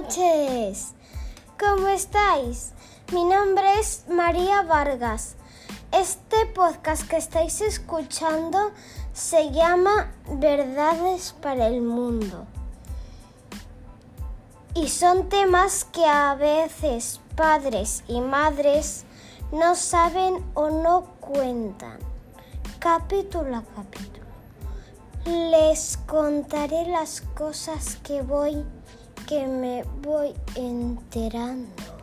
noches. ¿Cómo estáis? Mi nombre es María Vargas. Este podcast que estáis escuchando se llama Verdades para el Mundo. Y son temas que a veces padres y madres no saben o no cuentan. Capítulo a capítulo. Les contaré las cosas que voy que me voy enterando.